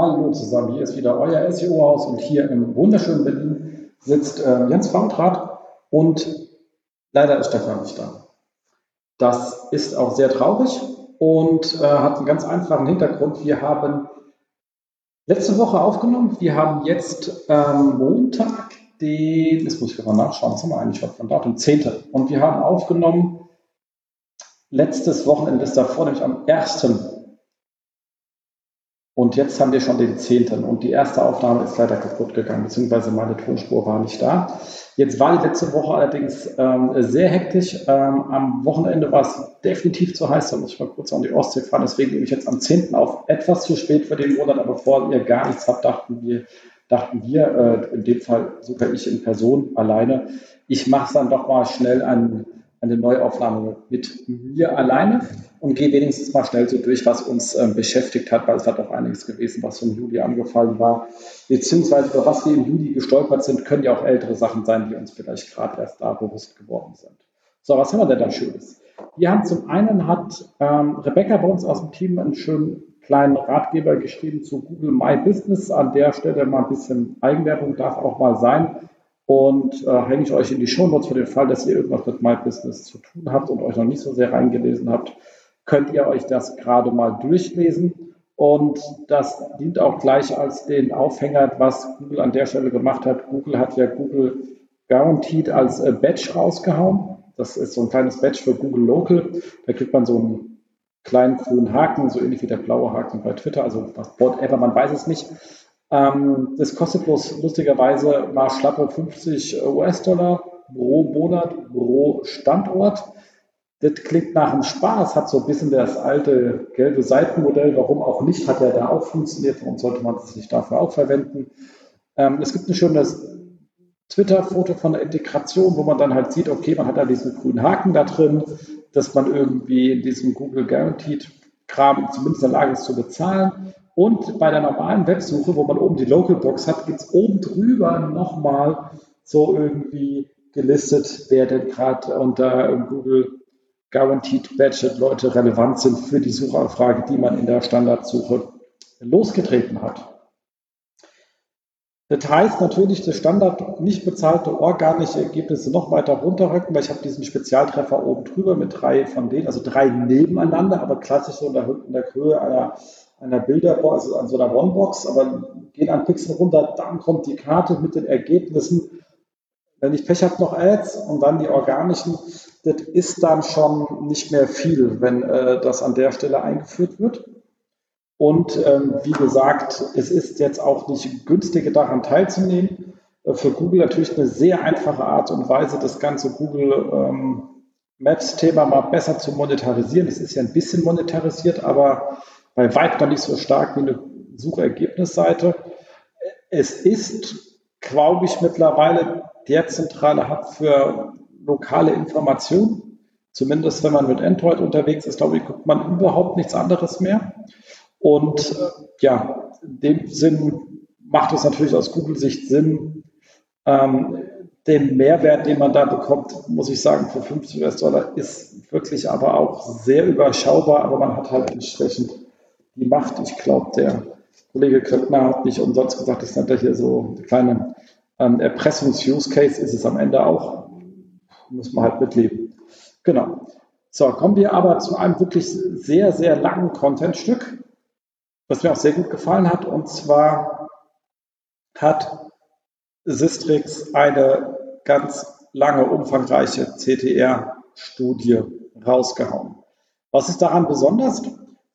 Hallo zusammen, hier ist wieder euer SEO-Haus und hier im wunderschönen Berlin sitzt äh, Jens Faultrat und leider ist Stefan nicht da. Das ist auch sehr traurig und äh, hat einen ganz einfachen Hintergrund. Wir haben letzte Woche aufgenommen. Wir haben jetzt ähm, Montag, den, das muss ich gerade nachschauen, was haben wir eigentlich heute von Datum? 10. Und wir haben aufgenommen letztes Wochenende davor, nämlich am 1. Und jetzt haben wir schon den 10. Und die erste Aufnahme ist leider kaputt gegangen, beziehungsweise meine Tonspur war nicht da. Jetzt war die letzte Woche allerdings ähm, sehr hektisch. Ähm, am Wochenende war es definitiv zu heiß, da muss ich mal kurz an die Ostsee fahren. Deswegen nehme ich jetzt am 10. auf etwas zu spät für den Monat, aber bevor ihr gar nichts habt, dachten wir, dachten wir, äh, in dem Fall sogar ich in Person alleine, ich mache es dann doch mal schnell an eine Neuaufnahme mit mir alleine und gehe wenigstens mal schnell so durch, was uns äh, beschäftigt hat, weil es hat doch einiges gewesen, was im Juli angefallen war, beziehungsweise über was wir im Juli gestolpert sind, können ja auch ältere Sachen sein, die uns vielleicht gerade erst da bewusst geworden sind. So, was haben wir denn da Schönes? Wir haben zum einen hat ähm, Rebecca bei uns aus dem Team einen schönen kleinen Ratgeber geschrieben zu Google My Business. An der Stelle mal ein bisschen Eigenwerbung darf auch mal sein und äh, hänge ich euch in die Shownotes für den Fall, dass ihr irgendwas mit My Business zu tun habt und euch noch nicht so sehr reingelesen habt, könnt ihr euch das gerade mal durchlesen. Und das dient auch gleich als den Aufhänger, was Google an der Stelle gemacht hat. Google hat ja Google Guaranteed als äh, Badge rausgehauen. Das ist so ein kleines Badge für Google Local. Da kriegt man so einen kleinen grünen Haken, so ähnlich wie der blaue Haken bei Twitter, also whatever, man weiß es nicht. Ähm, das kostet bloß lustigerweise mal schlappe 50 US-Dollar pro Monat, pro Standort. Das klingt nach einem Spaß, hat so ein bisschen das alte gelbe Seitenmodell, warum auch nicht, hat ja da auch funktioniert, warum sollte man es nicht dafür auch verwenden. Ähm, es gibt ein schönes Twitter-Foto von der Integration, wo man dann halt sieht, okay, man hat da diesen grünen Haken da drin, dass man irgendwie in diesem Google Guaranteed Kram zumindest in der Lage ist zu bezahlen. Und bei der normalen Websuche, wo man oben die Local Box hat, gibt es oben drüber nochmal so irgendwie gelistet, wer denn gerade unter Google Guaranteed Budget Leute relevant sind für die Suchanfrage, die man in der Standardsuche losgetreten hat. Das heißt natürlich, das Standard nicht bezahlte organische Ergebnisse noch weiter runterrücken, weil ich habe diesen Spezialtreffer oben drüber mit drei von denen, also drei nebeneinander, aber klassisch so in der Höhe einer einer Bilderbox, also an so einer One-Box, aber gehen ein Pixel runter, dann kommt die Karte mit den Ergebnissen. Wenn ich Pech habe, noch Ads und dann die organischen. Das ist dann schon nicht mehr viel, wenn äh, das an der Stelle eingeführt wird. Und ähm, wie gesagt, es ist jetzt auch nicht günstiger daran teilzunehmen. Äh, für Google natürlich eine sehr einfache Art und Weise, das ganze Google ähm, Maps-Thema mal besser zu monetarisieren. Es ist ja ein bisschen monetarisiert, aber bei weitem nicht so stark wie eine Suchergebnisseite. Es ist, glaube ich, mittlerweile der zentrale Hub für lokale Informationen. Zumindest wenn man mit Android unterwegs ist, glaube ich, guckt man überhaupt nichts anderes mehr. Und äh, ja, in dem Sinn macht es natürlich aus Google-Sicht Sinn, ähm, den Mehrwert, den man da bekommt, muss ich sagen, für 50 US-Dollar ist wirklich aber auch sehr überschaubar, aber man hat halt entsprechend die Macht. Ich glaube, der Kollege Klöckner hat nicht umsonst gesagt, das nennt er hier so eine kleine ähm, Erpressungs-Use-Case, ist es am Ende auch. Muss man halt mitleben. Genau. So, kommen wir aber zu einem wirklich sehr, sehr langen Contentstück, was mir auch sehr gut gefallen hat. Und zwar hat Sistrix eine ganz lange, umfangreiche CTR-Studie rausgehauen. Was ist daran besonders?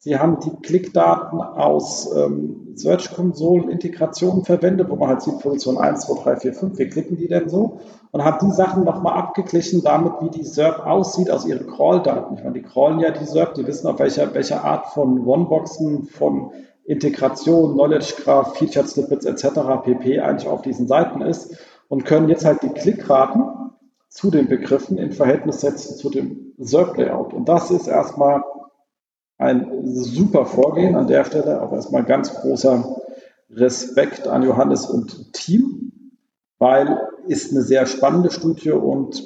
Sie haben die Klickdaten aus ähm, Search-Konsolen-Integrationen verwendet, wo man halt sieht, Position 1, 2, 3, 4, 5, wie klicken die denn so? Und haben die Sachen nochmal abgeglichen damit, wie die SERP aussieht aus ihren Crawl-Daten. Ich meine, die crawlen ja die SERP, die wissen auf welcher, welcher Art von One-Boxen, von Integration, Knowledge Graph, Featured Snippets etc. pp. eigentlich auf diesen Seiten ist und können jetzt halt die Klickraten zu den Begriffen in Verhältnis setzen zu dem SERP-Layout. Und das ist erstmal ein super Vorgehen an der Stelle. Auch erstmal ganz großer Respekt an Johannes und Team, weil ist eine sehr spannende Studie und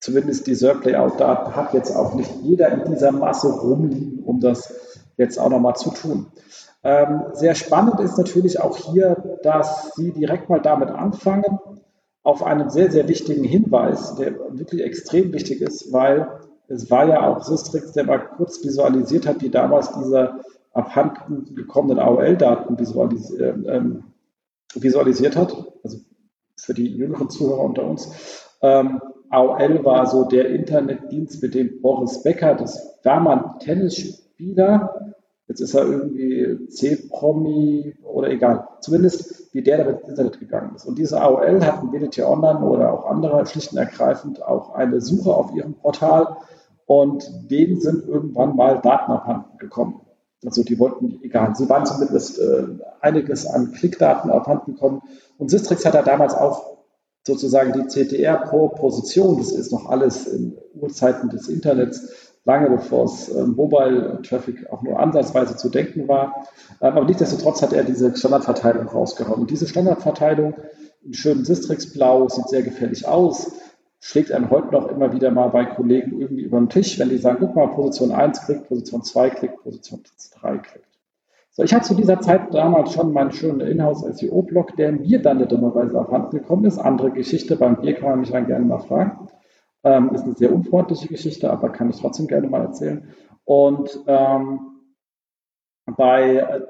zumindest die SERP-Layout-Daten hat jetzt auch nicht jeder in dieser Masse rumliegen, um das jetzt auch nochmal zu tun. Ähm, sehr spannend ist natürlich auch hier, dass Sie direkt mal damit anfangen, auf einen sehr, sehr wichtigen Hinweis, der wirklich extrem wichtig ist, weil es war ja auch Systrix, der mal kurz visualisiert hat, wie damals diese abhanden gekommenen AOL-Daten visualis ähm, visualisiert hat. Also für die jüngeren Zuhörer unter uns. Ähm, AOL war so der Internetdienst, mit dem Boris Becker, das war mal ein Tennisspieler, jetzt ist er irgendwie C-Promi oder egal, zumindest wie der da ins Internet gegangen ist. Und diese AOL hatten WDT Online oder auch andere schlicht und ergreifend auch eine Suche auf ihrem Portal und denen sind irgendwann mal Daten abhanden gekommen. Also die wollten, egal, sie waren zumindest äh, einiges an Klickdaten abhanden gekommen. Und Sistrix hat da damals auch sozusagen die CTR pro Position, das ist noch alles in Urzeiten des Internets, lange bevor es äh, Mobile Traffic auch nur ansatzweise zu denken war. Ähm, aber nichtsdestotrotz hat er diese Standardverteilung rausgehauen. Und diese Standardverteilung in schönem Sistrix Blau sieht sehr gefährlich aus schlägt einem heute noch immer wieder mal bei Kollegen irgendwie über den Tisch, wenn die sagen, guck mal, Position 1 klickt, Position 2 klickt, Position 3 klickt. So, ich hatte zu dieser Zeit damals schon meinen schönen Inhouse-SEO-Blog, der mir dann nicht dummerweise abhanden gekommen ist. Andere Geschichte, beim Bier kann man mich dann gerne mal fragen. Ähm, ist eine sehr unfreundliche Geschichte, aber kann ich trotzdem gerne mal erzählen. Und ähm, bei, äh,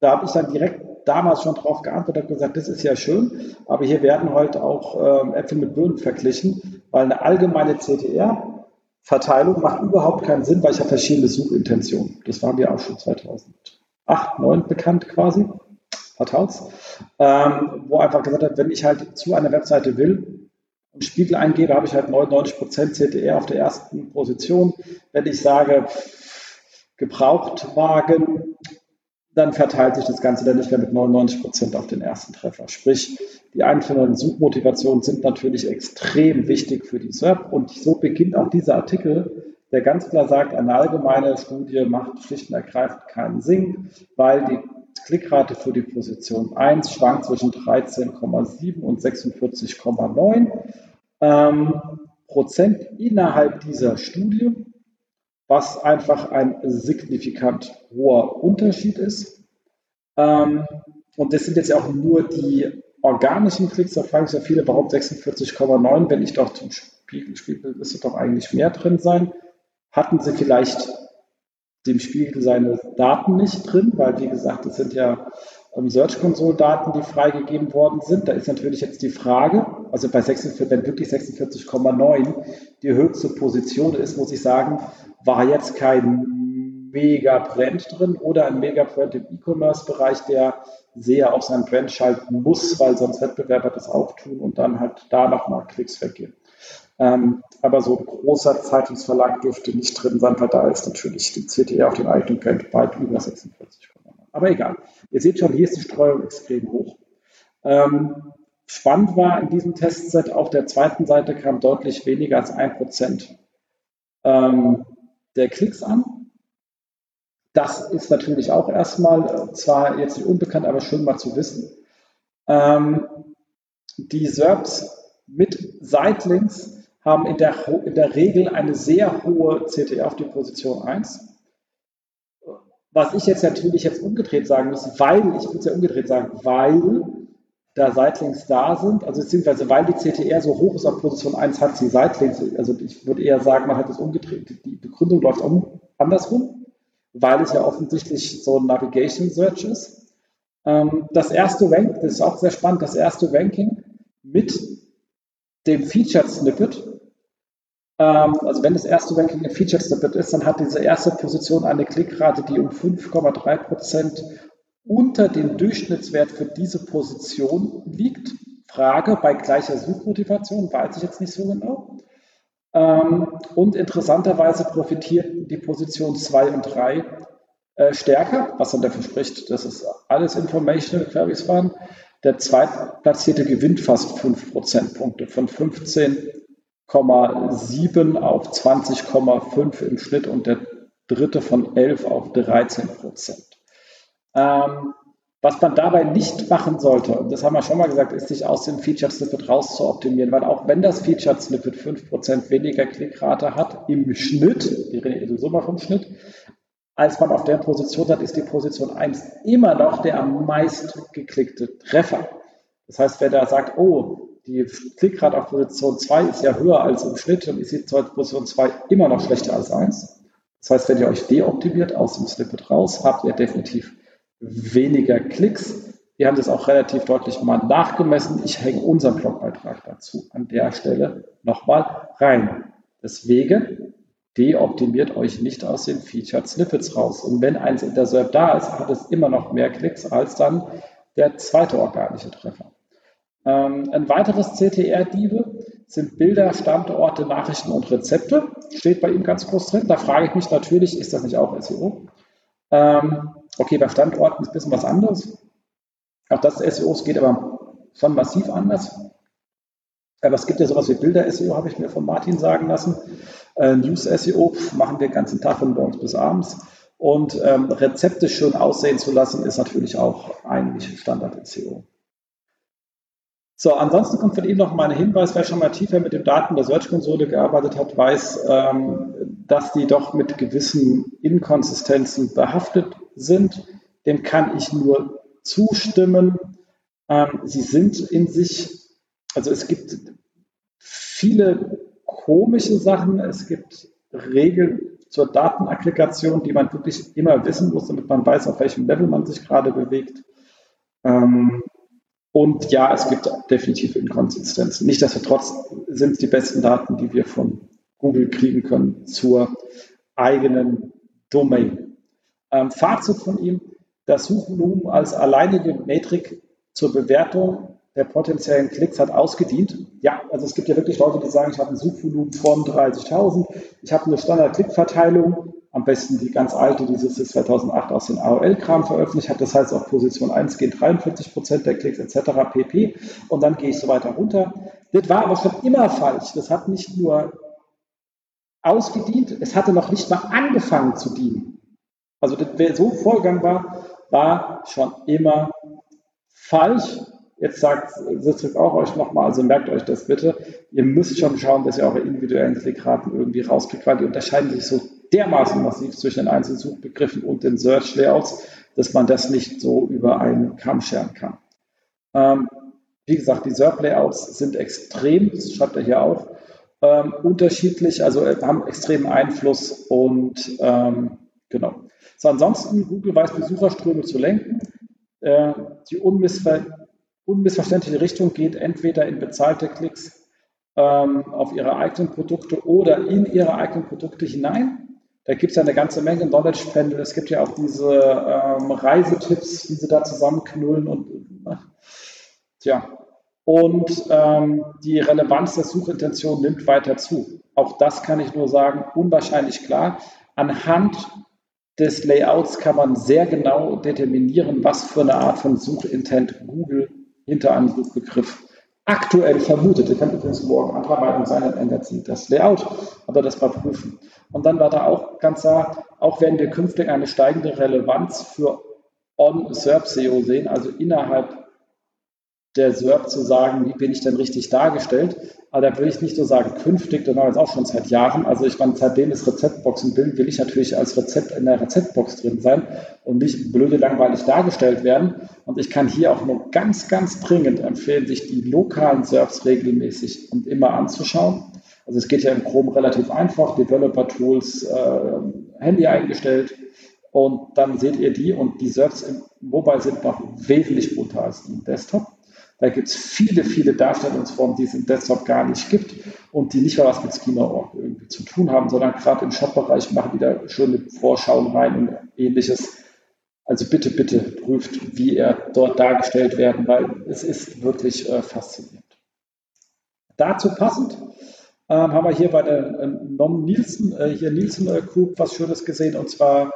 da habe ich dann direkt damals schon darauf geantwortet und gesagt, das ist ja schön, aber hier werden heute auch äh, Äpfel mit Birnen verglichen, weil eine allgemeine CTR-Verteilung macht überhaupt keinen Sinn, weil ich habe verschiedene Suchintentionen. Das war mir auch schon 2008, 2009 bekannt quasi, vertaut's, ähm, wo einfach gesagt hat, wenn ich halt zu einer Webseite will und Spiegel eingebe, habe ich halt 99% CTR auf der ersten Position. Wenn ich sage, Gebrauchtwagen dann verteilt sich das Ganze dann nicht mehr mit 99 Prozent auf den ersten Treffer. Sprich, die einzelnen Suchmotivationen sind natürlich extrem wichtig für die SERP und so beginnt auch dieser Artikel, der ganz klar sagt, eine allgemeine Studie macht schlicht und ergreifend keinen Sinn, weil die Klickrate für die Position 1 schwankt zwischen 13,7 und 46,9 ähm, Prozent innerhalb dieser Studie was einfach ein signifikant hoher Unterschied ist. Ähm, und das sind jetzt ja auch nur die organischen Klicks, da fragen sich ja viele, warum 46,9, wenn ich doch zum Spiegel spiele, müsste doch eigentlich mehr drin sein. Hatten sie vielleicht dem Spiegel seine Daten nicht drin, weil wie gesagt, das sind ja Search Console Daten, die freigegeben worden sind. Da ist natürlich jetzt die Frage, also bei 46, wenn wirklich 46,9 die höchste Position ist, muss ich sagen, war jetzt kein Mega-Brand drin oder ein Mega-Brand im E-Commerce-Bereich, der sehr auf sein Brand schalten muss, weil sonst Wettbewerber das auch tun und dann halt da nochmal Klicks weggehen. Ähm, aber so ein großer Zeitungsverlag dürfte nicht drin sein, weil da ist natürlich die CTR auf den eigenen Brand bald über 46. Aber egal. Ihr seht schon, hier ist die Streuung extrem hoch. Ähm, spannend war in diesem Testset, auf der zweiten Seite kam deutlich weniger als ein Prozent ähm, der Klicks an. Das ist natürlich auch erstmal äh, zwar jetzt nicht unbekannt, aber schön mal zu wissen. Ähm, die SERPs mit Seitlinks haben in der, in der Regel eine sehr hohe CTA auf die Position 1. Was ich jetzt natürlich jetzt umgedreht sagen muss, weil, ich würde es ja umgedreht sagen, weil da Seitlinks da sind, also beziehungsweise weil die CTR so hoch ist auf Position 1, hat sie Seitlinks. Also ich würde eher sagen, man hat es umgedreht. Die Begründung läuft um, andersrum, weil es ja offensichtlich so ein Navigation Search ist. Ähm, das erste Rank, das ist auch sehr spannend, das erste Ranking mit dem Featured Snippet. Ähm, also wenn das erste Ranking ein Featured Snippet ist, dann hat diese erste Position eine Klickrate, die um 5,3 Prozent unter dem Durchschnittswert für diese Position liegt. Frage bei gleicher Suchmotivation, weiß ich jetzt nicht so genau. Ähm, und interessanterweise profitierten die Position 2 und 3 äh, stärker, was dann dafür spricht, dass es alles Informational Queries waren. Der zweitplatzierte gewinnt fast 5 Prozentpunkte von 15,7 auf 20,5 im Schnitt und der dritte von 11 auf 13 Prozent. Ähm, was man dabei nicht machen sollte, und das haben wir schon mal gesagt, ist sich aus dem Featured Snippet raus zu optimieren, weil auch wenn das Featured Snippet 5% weniger Klickrate hat im Schnitt, wir reden sowieso mal vom Schnitt, als man auf der Position hat, ist die Position 1 immer noch der am meist geklickte Treffer. Das heißt, wer da sagt, oh, die Klickrate auf Position 2 ist ja höher als im Schnitt, dann ist die Position 2 immer noch schlechter als 1. Das heißt, wenn ihr euch deoptimiert aus dem Snippet raus, habt ihr definitiv weniger Klicks. Wir haben das auch relativ deutlich mal nachgemessen. Ich hänge unseren Blogbeitrag dazu an der Stelle nochmal rein. Deswegen deoptimiert euch nicht aus den Featured Snippets raus. Und wenn eins in der SERP da ist, hat es immer noch mehr Klicks als dann der zweite organische Treffer. Ähm, ein weiteres CTR-Diebe sind Bilder, Standorte, Nachrichten und Rezepte. Steht bei ihm ganz groß drin. Da frage ich mich natürlich, ist das nicht auch SEO? Ähm, okay, bei Standorten ist ein bisschen was anderes. Auch das SEO geht aber schon massiv anders. Aber es gibt ja sowas wie Bilder-SEO, habe ich mir von Martin sagen lassen. Äh, News-SEO machen wir den ganzen Tag von morgens bis abends. Und ähm, Rezepte schön aussehen zu lassen, ist natürlich auch eigentlich Standard-SEO. So, ansonsten kommt von ihm noch mal ein Hinweis, wer schon mal tiefer mit den Daten der Search-Konsole gearbeitet hat, weiß, ähm, dass die doch mit gewissen Inkonsistenzen behaftet sind. Dem kann ich nur zustimmen. Ähm, sie sind in sich, also es gibt viele komische Sachen, es gibt Regeln zur Datenaggregation, die man wirklich immer wissen muss, damit man weiß, auf welchem Level man sich gerade bewegt. Ähm, und ja, es gibt definitiv Inkonsistenzen. Nichtsdestotrotz sind es die besten Daten, die wir von Google kriegen können zur eigenen Domain. Ähm, Fazit von ihm, das Suchvolumen als alleinige Metrik zur Bewertung der potenziellen Klicks hat ausgedient. Ja, also es gibt ja wirklich Leute, die sagen, ich habe ein Suchvolumen von 30.000, ich habe eine Standard-Klickverteilung, am besten die ganz alte, die SIS 2008 aus den AOL-Kram veröffentlicht hat. Das heißt, auf Position 1 gehen 43 Prozent der Klicks etc. pp. Und dann gehe ich so weiter runter. Das war aber schon immer falsch. Das hat nicht nur ausgedient, es hatte noch nicht mal angefangen zu dienen. Also das, wer so vorgegangen war, war schon immer falsch. Jetzt sagt Sitzrück auch euch nochmal, also merkt euch das bitte. Ihr müsst schon schauen, dass ihr eure individuellen Klickraten irgendwie rauskriegt, weil die unterscheiden sich so dermaßen massiv zwischen den einzelnen Suchbegriffen und den Search-Layouts, dass man das nicht so über einen Kamm scheren kann. Ähm, wie gesagt, die SERP-Layouts sind extrem, das schreibt er hier auch, ähm, unterschiedlich, also äh, haben extremen Einfluss und ähm, genau. So, ansonsten, Google weiß Besucherströme zu lenken. Äh, die unmissver unmissverständliche Richtung geht entweder in bezahlte Klicks ähm, auf ihre eigenen Produkte oder in ihre eigenen Produkte hinein. Da gibt es ja eine ganze Menge Knowledge Panel. Es gibt ja auch diese ähm, Reisetipps, die sie da zusammenknullen und ach, tja. Und ähm, die Relevanz der Suchintention nimmt weiter zu. Auch das kann ich nur sagen, unwahrscheinlich klar. Anhand des Layouts kann man sehr genau determinieren, was für eine Art von Suchintent Google hinter einem Suchbegriff aktuell vermutet. Ihr könnt übrigens morgen anderer Meinung sein, dann ändert sich das Layout, aber das mal prüfen. Und dann war da auch ganz klar, auch werden wir künftig eine steigende Relevanz für On-SERP-SEO sehen, also innerhalb der SERP zu sagen, wie bin ich denn richtig dargestellt. Aber da will ich nicht so sagen, künftig, das war jetzt auch schon seit Jahren. Also ich meine, seitdem es Rezeptboxen bin, will ich natürlich als Rezept in der Rezeptbox drin sein und nicht blöde langweilig dargestellt werden. Und ich kann hier auch nur ganz, ganz dringend empfehlen, sich die lokalen SERPs regelmäßig und immer anzuschauen. Also es geht ja im Chrome relativ einfach, Developer Tools, äh, Handy eingestellt und dann seht ihr die und die SERPs im Mobile sind noch wesentlich bunter als im Desktop. Da gibt es viele, viele Darstellungsformen, die es im Desktop gar nicht gibt und die nicht mal was mit Schema.org irgendwie zu tun haben, sondern gerade im Shop-Bereich machen die da schöne Vorschauen rein und ähnliches. Also bitte, bitte prüft, wie er dort dargestellt werden, weil es ist wirklich äh, faszinierend. Dazu passend ähm, haben wir hier bei der äh, Nom Nielsen, äh, hier Nielsen äh, Group was Schönes gesehen und zwar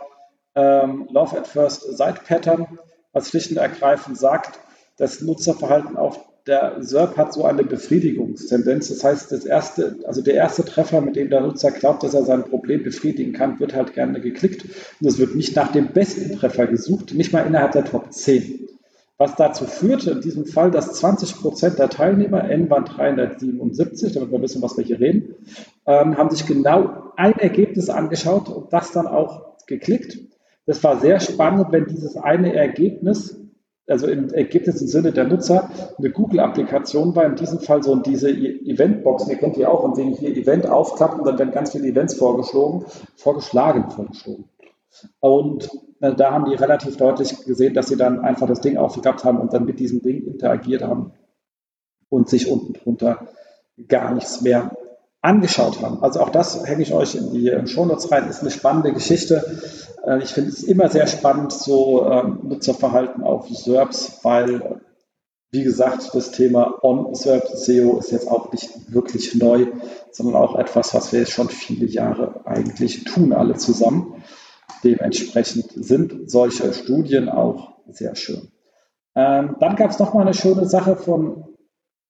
ähm, Love at First Sight Pattern, was schlicht und ergreifend sagt, das Nutzerverhalten auf der SERP hat so eine Befriedigungstendenz. Das heißt, das erste, also der erste Treffer, mit dem der Nutzer glaubt, dass er sein Problem befriedigen kann, wird halt gerne geklickt. Und es wird nicht nach dem besten Treffer gesucht, nicht mal innerhalb der Top 10. Was dazu führte in diesem Fall, dass 20 Prozent der Teilnehmer, N waren 377, damit wir wissen, was wir hier reden, ähm, haben sich genau ein Ergebnis angeschaut und das dann auch geklickt. Das war sehr spannend, wenn dieses eine Ergebnis also im Ergebnis im Sinne der Nutzer, eine Google-Applikation war in diesem Fall so diese e- Eventbox, ihr kennt die auch, und wenn hier Event aufklappe, dann werden ganz viele Events vorgeschlagen, vorgeschlagen, vorgeschlagen. Und äh, da haben die relativ deutlich gesehen, dass sie dann einfach das Ding aufgeklappt haben und dann mit diesem Ding interagiert haben und sich unten drunter gar nichts mehr angeschaut haben. Also auch das hänge ich euch in die ähm, Shownotes rein, ist eine spannende Geschichte. Äh, ich finde es immer sehr spannend, so ähm, Nutzerverhalten auf SERPs, weil, wie gesagt, das Thema On-SERP SEO ist jetzt auch nicht wirklich neu, sondern auch etwas, was wir jetzt schon viele Jahre eigentlich tun, alle zusammen. Dementsprechend sind solche Studien auch sehr schön. Ähm, dann gab es noch mal eine schöne Sache von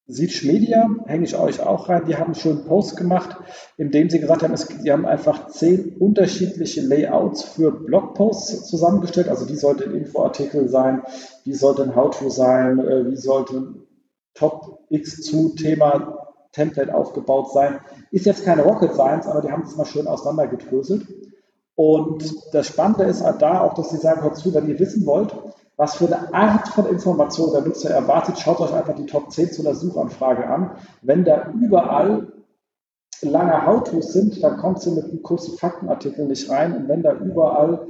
Siege Media, hänge ich euch auch rein, die haben einen schönen Post gemacht, in dem sie gesagt haben, es, die haben einfach zehn unterschiedliche Layouts für Blogposts zusammengestellt. Also wie sollte ein Infoartikel sein, wie sollte ein How-To sein, äh, wie sollte ein Top X zu Thema Template aufgebaut sein. Ist jetzt keine Rocket Science, aber die haben es mal schön auseinandergedröselt. Und das Spannende ist halt da auch, dass sie sagen, hört zu, wenn ihr wissen wollt, was für eine Art von Information der Nutzer erwartet, schaut euch einfach die Top 10 zu einer Suchanfrage an. Wenn da überall lange How-Tos sind, dann kommt sie mit einem kurzen Faktenartikel nicht rein. Und wenn da überall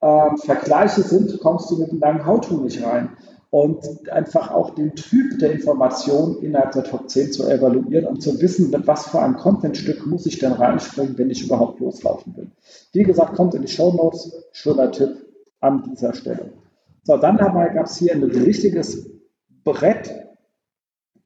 äh, Vergleiche sind, kommst du mit einem langen How-To nicht rein. Und einfach auch den Typ der Information innerhalb der Top 10 zu evaluieren und zu wissen, mit was für einem Contentstück muss ich denn reinspringen, wenn ich überhaupt loslaufen will. Wie gesagt, kommt in die Show Notes. Schöner Tipp an dieser Stelle. So, dann gab es hier ein richtiges Brett.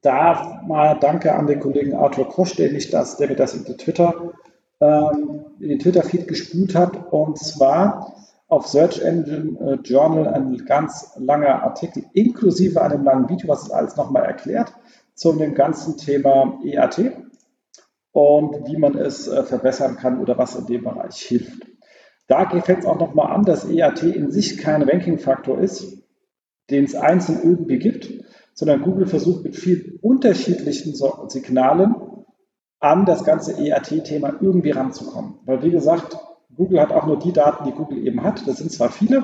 Da mal danke an den Kollegen Arthur Kosch, der, mich das, der mir das in, Twitter, ähm, in den Twitter-Feed gespült hat. Und zwar auf Search Engine äh, Journal ein ganz langer Artikel inklusive einem langen Video, was es alles nochmal erklärt, zu dem ganzen Thema EAT und wie man es äh, verbessern kann oder was in dem Bereich hilft. Da fängt es auch nochmal an, dass EAT in sich kein Ranking-Faktor ist, den es einzeln irgendwie gibt, sondern Google versucht mit vielen unterschiedlichen Signalen an das ganze EAT-Thema irgendwie ranzukommen. Weil wie gesagt, Google hat auch nur die Daten, die Google eben hat. Das sind zwar viele,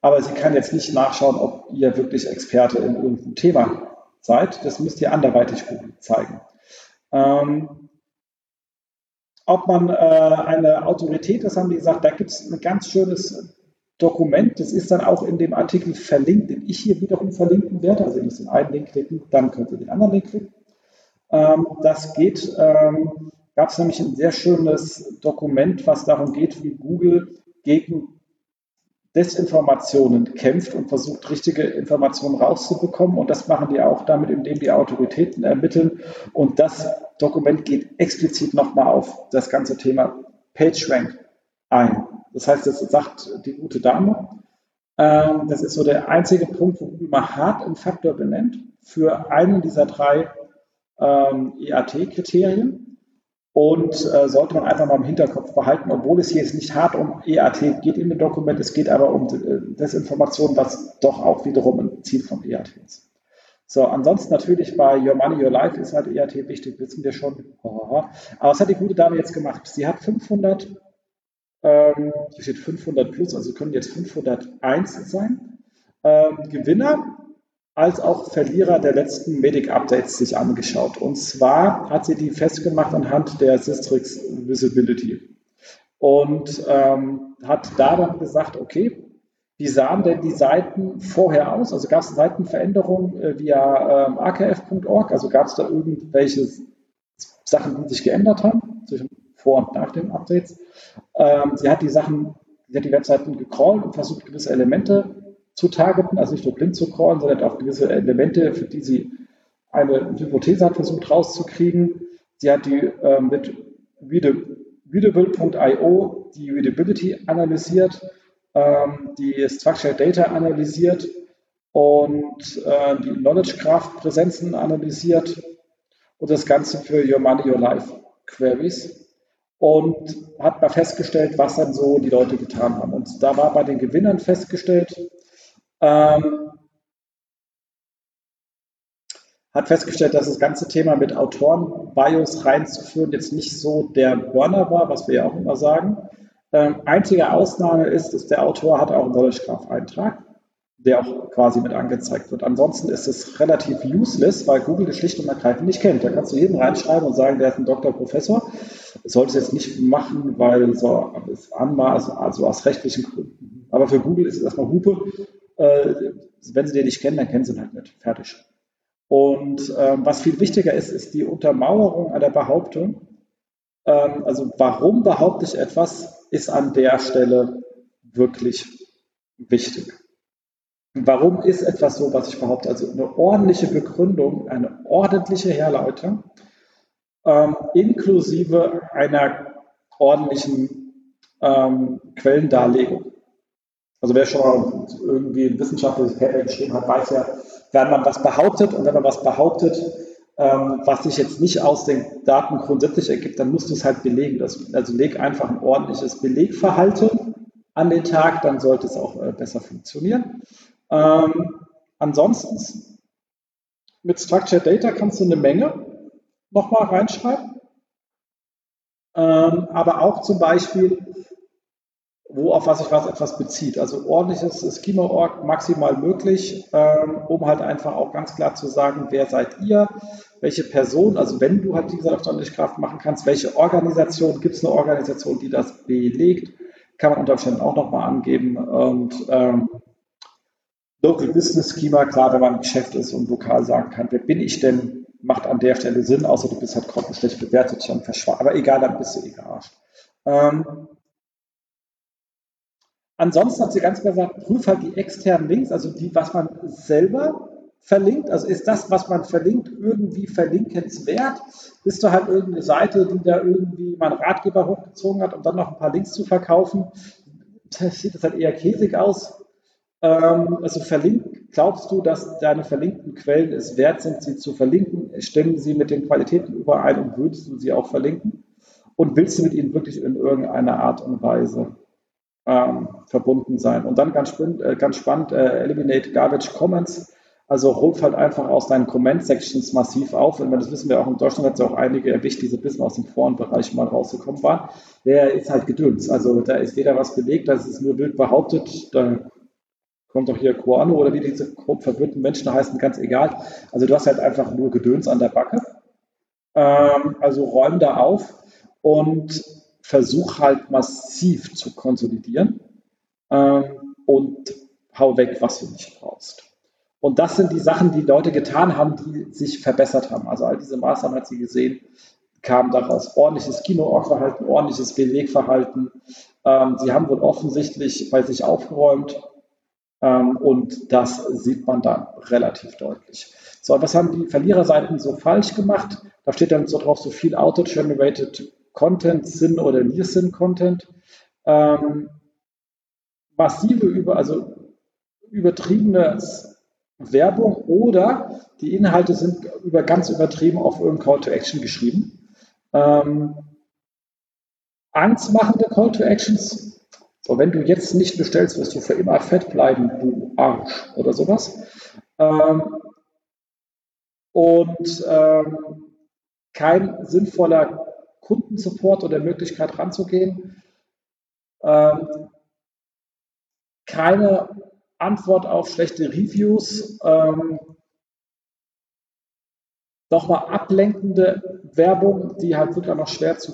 aber sie kann jetzt nicht nachschauen, ob ihr wirklich Experte in irgendeinem Thema seid. Das müsst ihr anderweitig Google zeigen. Ähm, ob man äh, eine Autorität ist, haben die gesagt, da gibt es ein ganz schönes Dokument, das ist dann auch in dem Artikel verlinkt, den ich hier wiederum verlinken werde. Also ihr müsst den einen Link klicken, dann könnt ihr den anderen Link klicken. Ähm, das geht, ähm, gab es nämlich ein sehr schönes Dokument, was darum geht, wie Google gegen Desinformationen kämpft und versucht, richtige Informationen rauszubekommen. Und das machen die auch damit, indem die Autoritäten ermitteln. Und das Dokument geht explizit nochmal auf das ganze Thema PageRank ein. Das heißt, das sagt die gute Dame. Ähm, das ist so der einzige Punkt, wo Google mal hart einen Faktor benennt für einen dieser drei ähm, EAT-Kriterien. Und äh, sollte man einfach mal im Hinterkopf behalten, obwohl es hier jetzt nicht hart um EAT geht in dem Dokument, es geht aber um äh, Desinformation, was doch auch wiederum ein Ziel von EAT ist. So, ansonsten natürlich bei Your Money, Your Life ist halt EAT wichtig, wissen wir schon. Aber was hat die gute Dame jetzt gemacht? Sie hat 500, ähm, hier steht 500 plus, also können jetzt 501 sein. Ähm, Gewinner als auch Verlierer der letzten Medic-Updates sich angeschaut. Und zwar hat sie die festgemacht anhand der Systrix Visibility und ähm, hat da dann gesagt, okay, wie sahen denn die Seiten vorher aus? Also gab es Seitenveränderungen äh, via ähm, akf.org? Also gab es da irgendwelche Sachen, die sich geändert haben zwischen vor und nach den Updates? Ähm, sie hat die Sachen, sie hat die Webseiten gecrawlt und versucht, gewisse Elemente zu targeten, also nicht nur blind zu crawlen, sondern auch gewisse Elemente, für die sie eine Hypothese hat versucht rauszukriegen. Sie hat die äh, mit readable.io die Readability analysiert ähm, die Structured Data analysiert und äh, die Knowledge Graph Präsenzen analysiert und das Ganze für Your Money, Your Life Queries und hat mal festgestellt, was dann so die Leute getan haben. Und da war bei den Gewinnern festgestellt, ähm, hat festgestellt, dass das ganze Thema mit Autoren-Bios reinzuführen jetzt nicht so der Burner war, was wir ja auch immer sagen. Ähm, einzige Ausnahme ist, dass der Autor hat auch einen Knowledge Graph-Eintrag der auch quasi mit angezeigt wird. Ansonsten ist es relativ useless, weil Google das schlicht und ergreifend nicht kennt. Da kannst du jeden reinschreiben und sagen, der ist ein Doktor, Professor. Das solltest du jetzt nicht machen, weil so Anmaß, also aus rechtlichen Gründen. Aber für Google ist es erstmal Hupe. Äh, wenn sie den nicht kennen, dann kennen sie ihn halt nicht. Fertig. Und ähm, was viel wichtiger ist, ist die Untermauerung einer Behauptung. Ähm, also warum behaupte ich etwas, ist an der Stelle wirklich wichtig. Warum ist etwas so, was ich behaupte? Also eine ordentliche Begründung, eine ordentliche Herleitung, ähm, inklusive einer ordentlichen ähm, Quellendarlegung. Also wer schon mal irgendwie ein wissenschaftliches Paper geschrieben hat, weiß ja, wenn man was behauptet und wenn man was behauptet, ähm, was sich jetzt nicht aus den Daten grundsätzlich ergibt, dann musst du es halt belegen. Das, also leg einfach ein ordentliches Belegverhalten an den Tag, dann sollte es auch äh, besser funktionieren. Ähm, ansonsten mit Structured Data kannst du eine Menge nochmal reinschreiben. Ähm, aber auch zum Beispiel, wo auf was sich was etwas bezieht. Also ordentliches Schema-Org maximal möglich, ähm, um halt einfach auch ganz klar zu sagen, wer seid ihr, welche Person, also wenn du halt diese Kraft machen kannst, welche Organisation, gibt es eine Organisation, die das belegt, kann man unter Umständen auch nochmal angeben. Und ähm, Local Business Schema, klar, wenn man im Geschäft ist und lokal sagen kann, wer bin ich denn, macht an der Stelle Sinn, außer du bist halt grottenschlecht bewertet und verschwunden. Aber egal, dann bist du eh gearscht. Ähm, ansonsten hat sie ganz klar gesagt, prüf halt die externen Links, also die, was man selber verlinkt. Also ist das, was man verlinkt, irgendwie verlinkenswert? Bist du halt irgendeine Seite, die da irgendwie mal einen Ratgeber hochgezogen hat, um dann noch ein paar Links zu verkaufen? Das sieht das halt eher käsig aus. Ähm, also verlinkt, glaubst du, dass deine verlinkten Quellen es wert sind, sie zu verlinken? Stimmen sie mit den Qualitäten überein und würdest du sie auch verlinken? Und willst du mit ihnen wirklich in irgendeiner Art und Weise ähm, verbunden sein? Und dann ganz spannend, äh, ganz spannend äh, Eliminate Garbage Comments. Also ruf halt einfach aus deinen Comment-Sections massiv auf. Und das wissen wir auch in Deutschland, hat es auch einige erwischt, die so ein bisschen aus dem Forenbereich mal rausgekommen waren. Der ist halt gedöns. Also da ist weder was belegt, das ist nur wild behauptet. Da kommt doch hier Koano oder wie diese verwirrten Menschen heißen, ganz egal. Also du hast halt einfach nur Gedöns an der Backe. Ähm, also räum da auf und versuch halt massiv zu konsolidieren ähm, und hau weg, was du nicht brauchst. Und das sind die Sachen, die Leute getan haben, die sich verbessert haben. Also all diese Maßnahmen hat sie gesehen, kam daraus ordentliches Kino-Verhalten, ordentliches Belegverhalten. Ähm, sie haben wohl offensichtlich bei sich aufgeräumt ähm, und das sieht man dann relativ deutlich. So, was haben die Verliererseiten so falsch gemacht? Da steht dann so drauf, so viel Auto-Generated Content, Sinn oder Near-Sinn-Content. Ähm, massive über, also übertriebene Werbung oder die Inhalte sind über ganz übertrieben auf irgendein Call to Action geschrieben. Ähm, angstmachende Call to Actions so, wenn du jetzt nicht bestellst, wirst du für immer fett bleiben, du Arsch oder sowas. Ähm, und ähm, kein sinnvoller Kundensupport oder Möglichkeit ranzugehen. Ähm, keine Antwort auf schlechte Reviews. Ähm, Nochmal ablenkende Werbung, die halt wirklich noch schwer zu,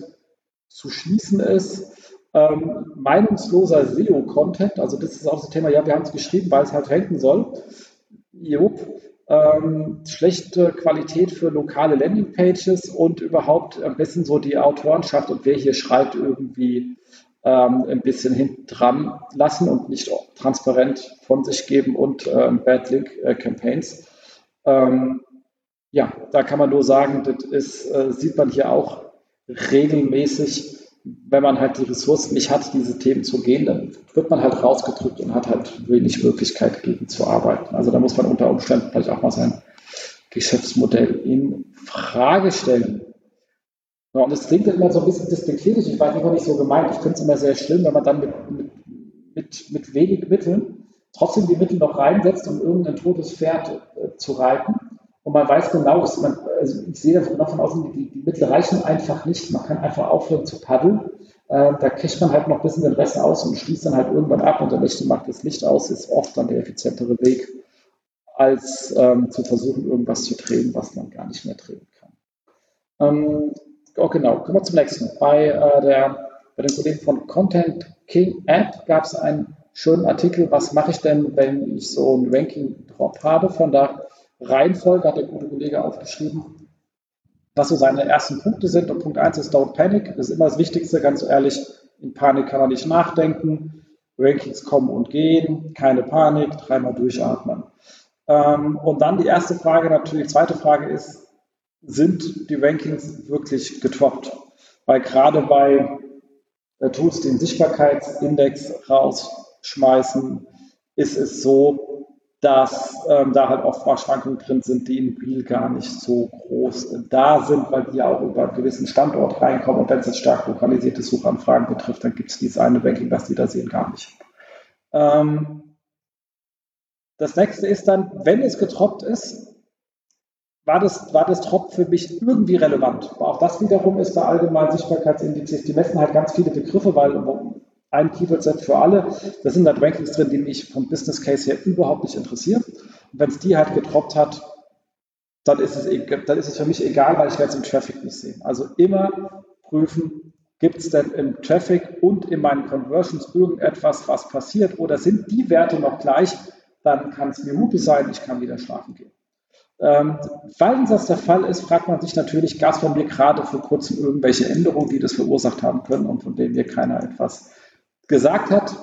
zu schließen ist. Ähm, meinungsloser SEO-Content, also das ist auch das Thema, ja, wir haben es geschrieben, weil es halt ranken soll. Jupp. Ähm, schlechte Qualität für lokale Landingpages und überhaupt ein bisschen so die Autorenschaft und wer hier schreibt, irgendwie ähm, ein bisschen hinten dran lassen und nicht transparent von sich geben und ähm, Bad Link äh, Campaigns. Ähm, ja, da kann man nur sagen, das ist, äh, sieht man hier auch regelmäßig wenn man halt die Ressourcen nicht hat, diese Themen zu gehen, dann wird man halt rausgedrückt und hat halt wenig Möglichkeit, gegen zu arbeiten. Also da muss man unter Umständen vielleicht auch mal sein Geschäftsmodell in Frage stellen. Ja, und das klingt immer so ein bisschen despektierlich. Ich weiß immer nicht so gemeint. Ich finde es immer sehr schlimm, wenn man dann mit, mit, mit, mit wenig Mitteln trotzdem die Mittel noch reinsetzt, um irgendein totes Pferd äh, zu reiten. Und man weiß genau, man, also ich sehe davon aus, die, die Mittel reichen einfach nicht. Man kann einfach aufhören zu paddeln. Äh, da kriegt man halt noch ein bisschen den Rest aus und schließt dann halt irgendwann ab und der Nächte macht das Licht aus, ist oft dann der effizientere Weg, als ähm, zu versuchen, irgendwas zu drehen, was man gar nicht mehr drehen kann. Ähm, oh, genau, kommen wir zum nächsten. Bei, äh, der, bei den Kollegen von Content King App gab es einen schönen Artikel, was mache ich denn, wenn ich so einen Ranking-Drop habe. Von der Reihenfolge hat der gute Kollege aufgeschrieben, was so seine ersten Punkte sind. Und Punkt 1 ist Don't Panic. Das ist immer das Wichtigste, ganz ehrlich. In Panik kann man nicht nachdenken. Rankings kommen und gehen. Keine Panik. Dreimal durchatmen. Ähm, und dann die erste Frage natürlich, zweite Frage ist, sind die Rankings wirklich getoppt? Weil gerade bei äh, Tools, die den Sichtbarkeitsindex rausschmeißen, ist es so, dass ähm, da halt oft Schwankungen drin sind, die in Real gar nicht so groß da sind, weil die ja auch über einen gewissen Standort reinkommen. Und wenn es jetzt stark lokalisierte Suchanfragen betrifft, dann gibt es dieses eine Ranking, das die da sehen, gar nicht. Ähm, das nächste ist dann, wenn es getroppt ist, war das, war das Trop für mich irgendwie relevant. Aber auch das wiederum ist bei allgemeinen Sichtbarkeitsindizes, die messen halt ganz viele Begriffe, weil ein Keyword-Set für alle, da sind halt Rankings drin, die mich vom Business Case her überhaupt nicht interessieren. Und wenn es die halt getroppt hat, dann ist, es, dann ist es für mich egal, weil ich werde es im Traffic nicht sehen. Also immer prüfen, gibt es denn im Traffic und in meinen Conversions irgendetwas, was passiert oder sind die Werte noch gleich, dann kann es mir Hupe sein, ich kann wieder schlafen gehen. Ähm, falls das der Fall ist, fragt man sich natürlich, gab es bei mir gerade vor kurzem irgendwelche Änderungen, die das verursacht haben können und von denen mir keiner etwas gesagt hat.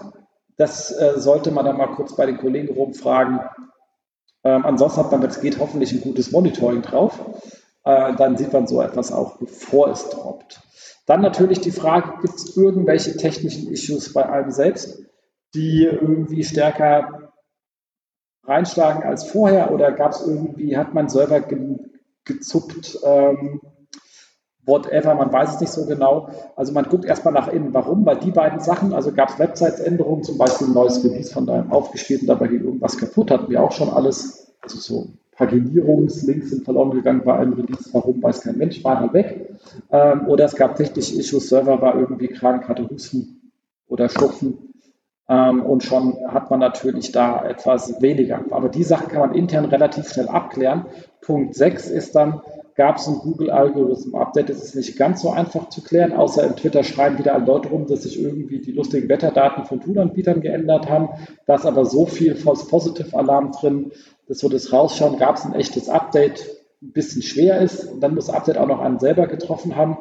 Das äh, sollte man dann mal kurz bei den Kollegen rumfragen. Ähm, ansonsten hat man, wenn es geht, hoffentlich ein gutes Monitoring drauf. Äh, dann sieht man so etwas auch, bevor es droppt. Dann natürlich die Frage, gibt es irgendwelche technischen Issues bei einem selbst, die irgendwie stärker reinschlagen als vorher oder gab es irgendwie, hat man Server ge gezuppt, ähm, whatever, man weiß es nicht so genau. Also man guckt erstmal nach innen. Warum? Weil die beiden Sachen, also gab es Websites-Änderungen, zum Beispiel ein neues Release von deinem aufgespielten, dabei ging irgendwas kaputt, hatten wir auch schon alles, also so Paginierungslinks sind verloren gegangen bei einem Release. Warum, weiß kein Mensch, war halt weg. Ähm, oder es gab technische Issues, Server war irgendwie krank, hatte Husten oder Schnupfen ähm, und schon hat man natürlich da etwas weniger. Aber die Sachen kann man intern relativ schnell abklären. Punkt 6 ist dann, gab es ein Google-Algorithm-Update. Das ist nicht ganz so einfach zu klären, außer im Twitter schreiben wieder alle Leute rum, dass sich irgendwie die lustigen Wetterdaten von Toolanbietern geändert haben. Da ist aber so viel False Positive Alarm drin, dass wir das rausschauen, gab es ein echtes Update, ein bisschen schwer ist. Und dann muss das Update auch noch einen selber getroffen haben.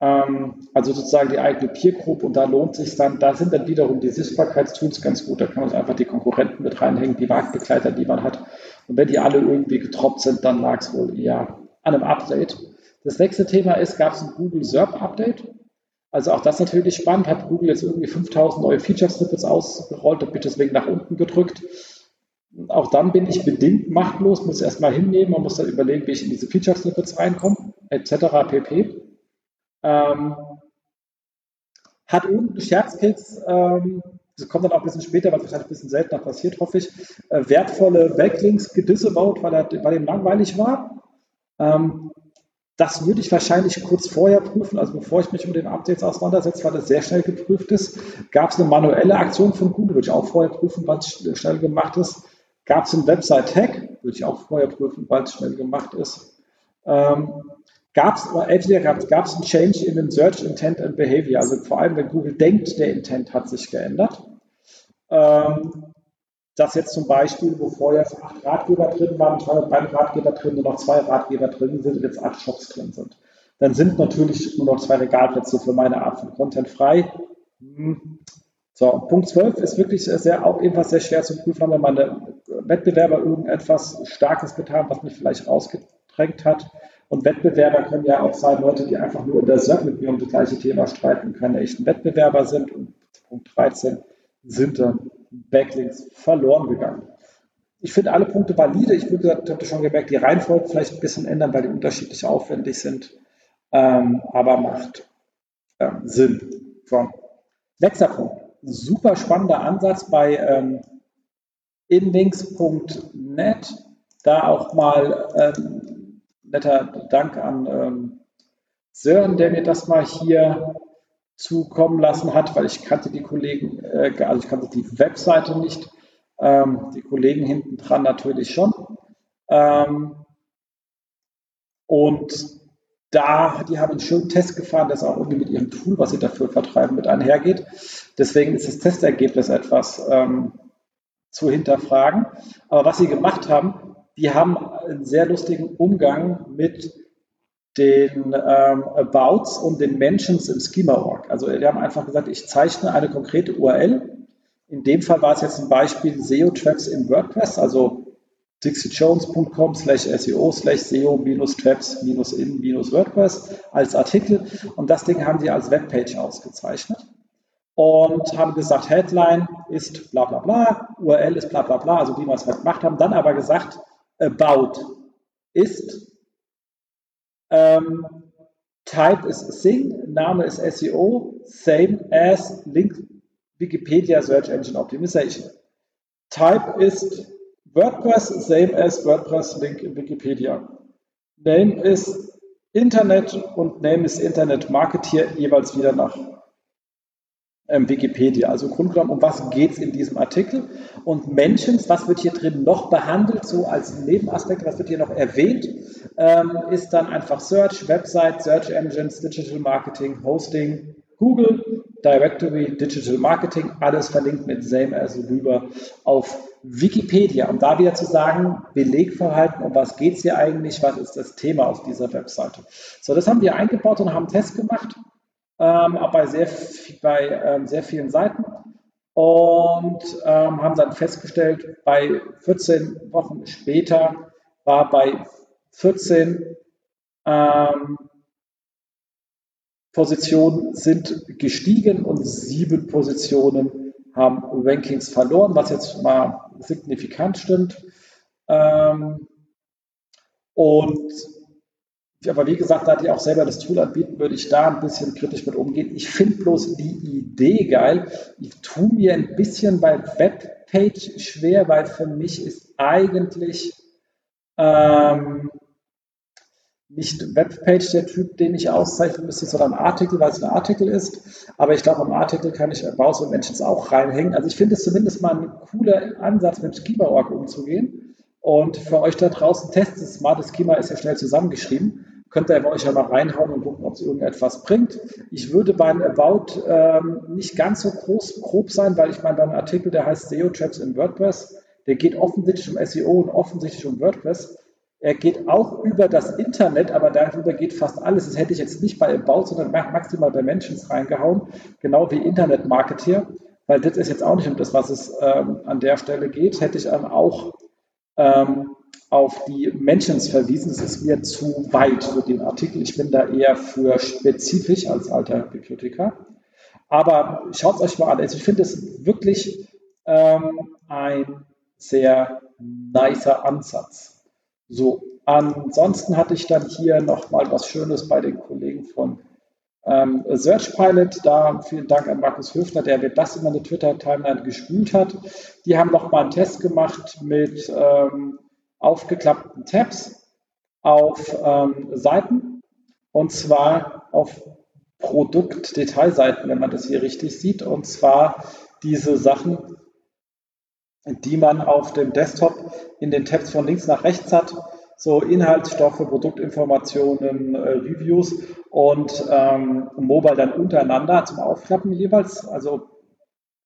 Ähm, also sozusagen die eigene Peer Group und da lohnt sich dann, da sind dann wiederum die Sichtbarkeitstools ganz gut. Da kann man einfach die Konkurrenten mit reinhängen, die Marktbegleiter, die man hat. Und wenn die alle irgendwie getroppt sind, dann lag es wohl eher an einem Update. Das nächste Thema ist, gab es ein Google SERP Update? Also auch das natürlich spannend. Hat Google jetzt irgendwie 5000 neue Feature-Snippets ausgerollt und wird deswegen nach unten gedrückt? Auch dann bin ich bedingt machtlos, muss erstmal hinnehmen, man muss dann überlegen, wie ich in diese Feature-Snippets reinkomme, etc. pp. Ähm, hat irgendeinen Scherzkeks, ähm, das kommt dann auch ein bisschen später, weil es wahrscheinlich ein bisschen seltener passiert, hoffe ich, äh, wertvolle Backlinks gedisavowed, weil, er, weil ihm langweilig war. Ähm, das würde ich wahrscheinlich kurz vorher prüfen, also bevor ich mich mit den Updates auseinandersetze, weil das sehr schnell geprüft ist. Gab es eine manuelle Aktion von Google, würde ich auch vorher prüfen, weil es schnell gemacht ist. Gab es einen Website-Hack, würde ich auch vorher prüfen, weil es schnell gemacht ist. Ähm, gab es, entweder gab es einen Change in den Search Intent and Behavior, also vor allem, wenn Google denkt, der Intent hat sich geändert. Ähm, dass jetzt zum Beispiel, wo vorher acht Ratgeber drin waren, zwei Ratgeber drin und noch zwei Ratgeber drin sind und jetzt acht Shops drin sind. Dann sind natürlich nur noch zwei Regalplätze für meine Art von Content frei. Hm. So, Punkt 12 ist wirklich sehr, auch ebenfalls sehr schwer zu prüfen, wenn meine Wettbewerber irgendetwas Starkes getan, was mich vielleicht rausgeht gesprengt hat. Und Wettbewerber können ja auch sein Leute, die einfach nur in der SERP mit mir um das gleiche Thema streiten, keine echten Wettbewerber sind. Und Punkt 13 sind dann Backlinks verloren gegangen. Ich finde alle Punkte valide. Ich würde gesagt, habe schon gemerkt, die Reihenfolge vielleicht ein bisschen ändern, weil die unterschiedlich aufwendig sind. Ähm, aber macht ähm, Sinn. So. Nächster Punkt. Super spannender Ansatz bei ähm, inlinks.net. Da auch mal ähm, netter Dank an ähm, Sören, der mir das mal hier zukommen lassen hat, weil ich kannte die Kollegen, äh, also ich kannte die Webseite nicht, ähm, die Kollegen hinten dran natürlich schon. Ähm, und da, die haben einen schönen Test gefahren, das auch irgendwie mit ihrem Tool, was sie dafür vertreiben, mit einhergeht. Deswegen ist das Testergebnis etwas ähm, zu hinterfragen. Aber was sie gemacht haben, die haben einen sehr lustigen Umgang mit den ähm, Abouts und den Mentions im Schema-Org. Also die haben einfach gesagt, ich zeichne eine konkrete URL. In dem Fall war es jetzt ein Beispiel SEO-Tracks in WordPress, also dixiejones.com slash SEO slash SEO minus Traps minus in minus WordPress als Artikel. Und das Ding haben sie als Webpage ausgezeichnet und haben gesagt, Headline ist bla bla bla, URL ist bla bla bla, also wie wir es halt gemacht haben. Dann aber gesagt, About ist ähm, Type ist Sing, Name ist SEO, same as Link Wikipedia Search Engine Optimization. Type ist WordPress, same as WordPress Link in Wikipedia. Name ist Internet und Name ist Internet Marketeer jeweils wieder nach Wikipedia. Also im um was geht es in diesem Artikel? Und Mentions, was wird hier drin noch behandelt, so als Nebenaspekt, was wird hier noch erwähnt, ähm, ist dann einfach Search, Website, Search Engines, Digital Marketing, Hosting, Google, Directory, Digital Marketing, alles verlinkt mit Same as rüber auf Wikipedia. Um da wieder zu sagen, Belegverhalten, um was geht es hier eigentlich, was ist das Thema auf dieser Webseite. So, das haben wir eingebaut und haben einen Test gemacht ähm, bei, sehr, bei ähm, sehr vielen Seiten und ähm, haben dann festgestellt, bei 14 Wochen später war bei 14 ähm, Positionen sind gestiegen und sieben Positionen haben Rankings verloren, was jetzt mal signifikant stimmt. Ähm, und aber wie gesagt, da die auch selber das Tool anbieten, würde ich da ein bisschen kritisch mit umgehen. Ich finde bloß die Idee geil. Ich tue mir ein bisschen bei Webpage schwer, weil für mich ist eigentlich ähm, nicht Webpage der Typ, den ich auszeichnen müsste, sondern Artikel, weil es ein Artikel ist. Aber ich glaube, am Artikel kann ich Browser und Mentions auch reinhängen. Also ich finde es zumindest mal ein cooler Ansatz, mit Schema.org umzugehen. Und für euch da draußen testet es mal. Das Schema ist ja schnell zusammengeschrieben könnt ihr bei euch ja mal reinhauen und gucken, ob es irgendetwas bringt. Ich würde beim About ähm, nicht ganz so groß, grob sein, weil ich meine, beim Artikel, der heißt SEO Traps in WordPress, der geht offensichtlich um SEO und offensichtlich um WordPress. Er geht auch über das Internet, aber darüber geht fast alles. Das hätte ich jetzt nicht bei About, sondern maximal bei Mentions reingehauen, genau wie Internet-Marketeer, weil das ist jetzt auch nicht um das, was es ähm, an der Stelle geht, hätte ich dann auch ähm, auf die Mentions verwiesen. Das ist mir zu weit für den Artikel. Ich bin da eher für spezifisch als alter Bibliothekar. Aber schaut es euch mal an. Also ich finde es wirklich ähm, ein sehr nicer Ansatz. So, ansonsten hatte ich dann hier nochmal was Schönes bei den Kollegen von ähm, Search Pilot. Da vielen Dank an Markus Höfner, der mir das in meine Twitter-Timeline gespült hat. Die haben nochmal einen Test gemacht mit ähm, aufgeklappten Tabs auf ähm, Seiten und zwar auf Produktdetailseiten, wenn man das hier richtig sieht, und zwar diese Sachen, die man auf dem Desktop in den Tabs von links nach rechts hat, so Inhaltsstoffe, Produktinformationen, äh, Reviews und ähm, Mobile dann untereinander zum Aufklappen jeweils. Also